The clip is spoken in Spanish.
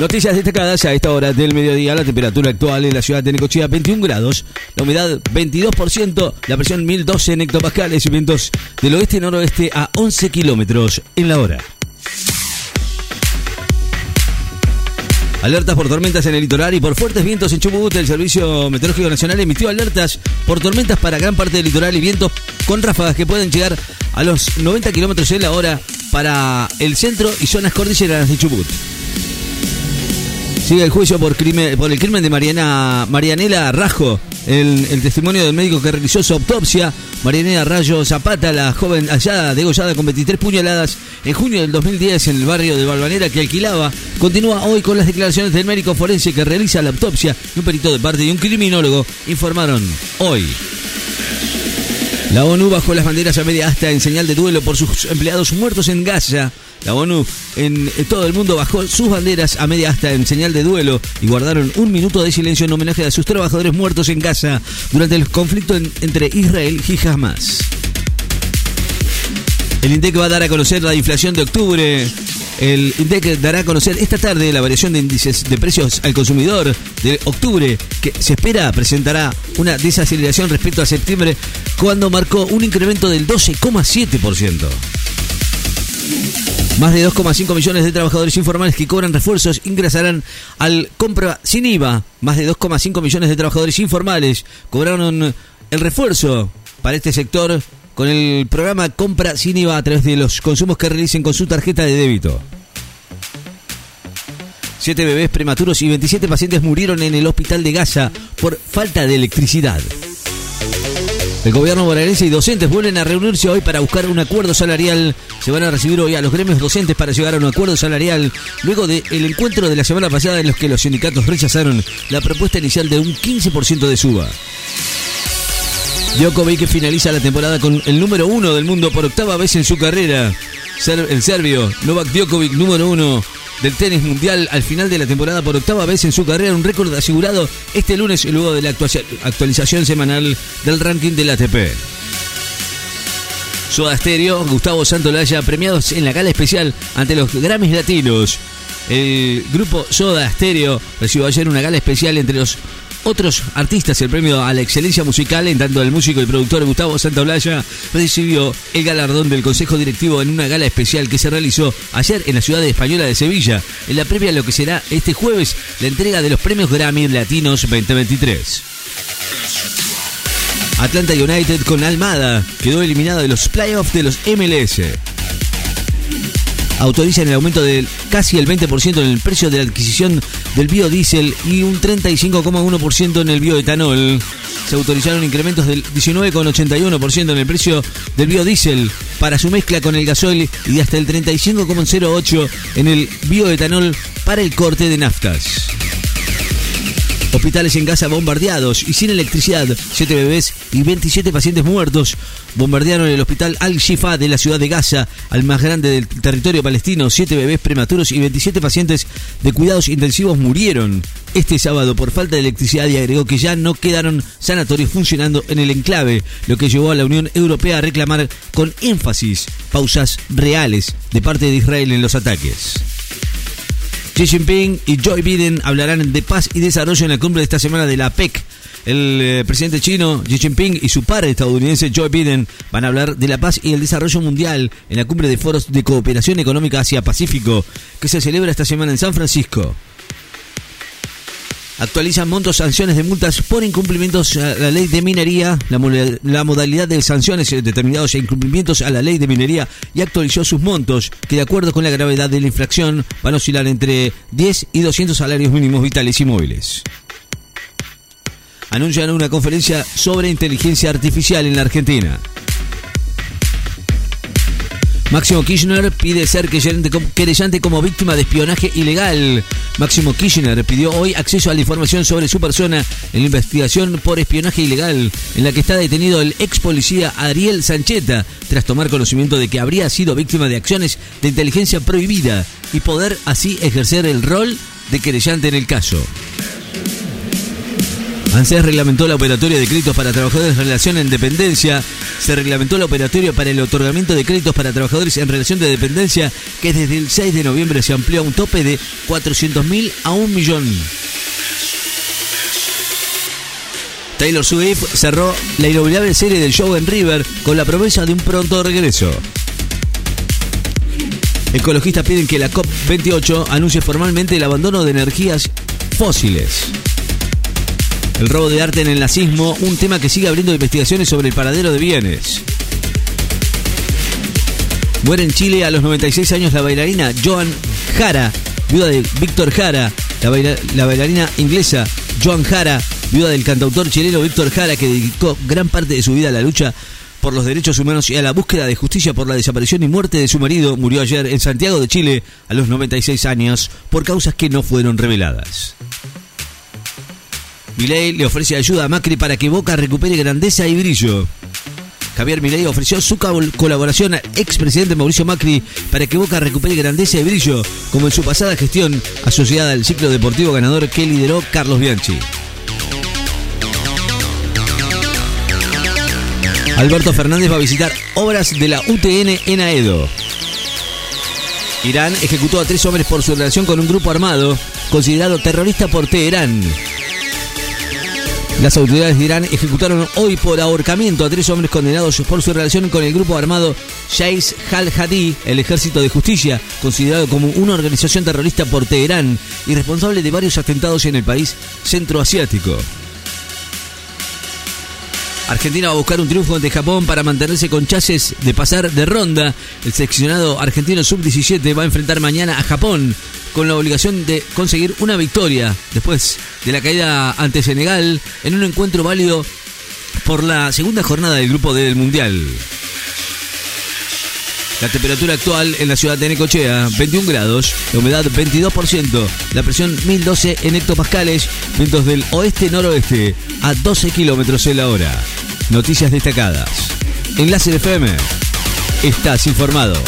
Noticias destacadas a esta hora del mediodía. La temperatura actual en la ciudad de Necochea 21 grados, la humedad 22%, la presión 1012 en hectopascales y vientos del oeste-noroeste a 11 kilómetros en la hora. Alertas por tormentas en el litoral y por fuertes vientos en Chubut. El Servicio Meteorológico Nacional emitió alertas por tormentas para gran parte del litoral y vientos con ráfagas que pueden llegar a los 90 kilómetros en la hora para el centro y zonas cordilleranas de Chubut. Sigue el juicio por, el crimen de Mariana, Marianela Rajo. El, el, testimonio del médico que realizó su autopsia, Marianela Rayo Zapata, la joven hallada, degollada con 23 puñaladas en junio del 2010 en el barrio de Balvanera que alquilaba, continúa hoy con las declaraciones del médico forense que realiza la autopsia y un perito de parte de un criminólogo informaron hoy. La ONU bajó las banderas a media asta en señal de duelo por sus empleados muertos en Gaza. La ONU en todo el mundo bajó sus banderas a media asta en señal de duelo y guardaron un minuto de silencio en homenaje a sus trabajadores muertos en Gaza durante el conflicto en, entre Israel y Hamas. El INDEC va a dar a conocer la inflación de octubre. El INDEC dará a conocer esta tarde la variación de índices de precios al consumidor de octubre, que se espera presentará una desaceleración respecto a septiembre, cuando marcó un incremento del 12,7%. Más de 2,5 millones de trabajadores informales que cobran refuerzos ingresarán al compra sin IVA. Más de 2,5 millones de trabajadores informales cobraron el refuerzo para este sector con el programa Compra sin a través de los consumos que realicen con su tarjeta de débito. Siete bebés prematuros y 27 pacientes murieron en el hospital de Gaza por falta de electricidad. El gobierno bonaerense y docentes vuelven a reunirse hoy para buscar un acuerdo salarial. Se van a recibir hoy a los gremios docentes para llegar a un acuerdo salarial luego del encuentro de la semana pasada en los que los sindicatos rechazaron la propuesta inicial de un 15% de suba. Djokovic finaliza la temporada con el número uno del mundo por octava vez en su carrera. El serbio Novak Djokovic, número uno del tenis mundial al final de la temporada por octava vez en su carrera, un récord asegurado este lunes luego de la actualización semanal del ranking del ATP. Soda Stereo, Gustavo Santolaya, premiados en la gala especial ante los Grammys Latinos. El grupo Soda Stereo recibió ayer una gala especial entre los otros artistas el premio a la excelencia musical, en tanto el músico y productor Gustavo Santaolalla recibió el galardón del Consejo Directivo en una gala especial que se realizó ayer en la ciudad española de Sevilla, en la previa a lo que será este jueves la entrega de los premios Grammy Latinos 2023. Atlanta United con Almada quedó eliminada de los playoffs de los MLS autorizan el aumento de casi el 20% en el precio de la adquisición del biodiesel y un 35,1% en el bioetanol. Se autorizaron incrementos del 19,81% en el precio del biodiesel para su mezcla con el gasoil y hasta el 35,08% en el bioetanol para el corte de naftas. Hospitales en Gaza bombardeados y sin electricidad. Siete bebés y 27 pacientes muertos bombardearon el hospital Al-Shifa de la ciudad de Gaza, al más grande del territorio palestino. Siete bebés prematuros y 27 pacientes de cuidados intensivos murieron este sábado por falta de electricidad y agregó que ya no quedaron sanatorios funcionando en el enclave, lo que llevó a la Unión Europea a reclamar con énfasis pausas reales de parte de Israel en los ataques. Xi Jinping y Joe Biden hablarán de paz y desarrollo en la cumbre de esta semana de la APEC. El eh, presidente chino Xi Jinping y su par estadounidense Joe Biden van a hablar de la paz y el desarrollo mundial en la cumbre de foros de cooperación económica Asia-Pacífico que se celebra esta semana en San Francisco actualizan montos sanciones de multas por incumplimientos a la ley de minería, la, modalidad de sanciones determinados a incumplimientos a la ley de minería y actualizó sus montos, que de acuerdo con la gravedad de la infracción van a oscilar entre 10 y 200 salarios mínimos vitales y móviles. Anuncian una conferencia sobre inteligencia artificial en la Argentina. Máximo Kirchner pide ser querellante como víctima de espionaje ilegal. Máximo Kirchner pidió hoy acceso a la información sobre su persona en la investigación por espionaje ilegal, en la que está detenido el ex policía Ariel Sancheta, tras tomar conocimiento de que habría sido víctima de acciones de inteligencia prohibida y poder así ejercer el rol de querellante en el caso. ANSES reglamentó la operatoria de créditos para trabajadores de relación en dependencia se reglamentó la operatoria para el otorgamiento de créditos para trabajadores en relación de dependencia, que desde el 6 de noviembre se amplió a un tope de 400.000 a un millón. Taylor Swift cerró la inolvidable serie del show en River con la promesa de un pronto regreso. Ecologistas piden que la COP28 anuncie formalmente el abandono de energías fósiles. El robo de arte en el nazismo, un tema que sigue abriendo investigaciones sobre el paradero de bienes. Muere en Chile a los 96 años la bailarina Joan Jara, viuda de Víctor Jara, la, la bailarina inglesa Joan Jara, viuda del cantautor chileno Víctor Jara, que dedicó gran parte de su vida a la lucha por los derechos humanos y a la búsqueda de justicia por la desaparición y muerte de su marido, murió ayer en Santiago de Chile a los 96 años por causas que no fueron reveladas. Milei le ofrece ayuda a Macri para que Boca recupere grandeza y brillo. Javier Milei ofreció su colaboración al expresidente Mauricio Macri para que Boca recupere grandeza y brillo, como en su pasada gestión asociada al ciclo deportivo ganador que lideró Carlos Bianchi. Alberto Fernández va a visitar obras de la UTN en Aedo. Irán ejecutó a tres hombres por su relación con un grupo armado considerado terrorista por Teherán. Las autoridades de Irán ejecutaron hoy por ahorcamiento a tres hombres condenados por su relación con el grupo armado Shais al-Hadi, el Ejército de Justicia, considerado como una organización terrorista por Teherán y responsable de varios atentados en el país centroasiático. Argentina va a buscar un triunfo ante Japón para mantenerse con chases de pasar de ronda. El seleccionado argentino sub-17 va a enfrentar mañana a Japón con la obligación de conseguir una victoria después de la caída ante Senegal en un encuentro válido por la segunda jornada del grupo del Mundial. La temperatura actual en la ciudad de Necochea, 21 grados, la humedad 22%, la presión 1012 en hectopascales, vientos del oeste-noroeste a 12 kilómetros en la hora. Noticias destacadas. Enlace de FM. Estás informado.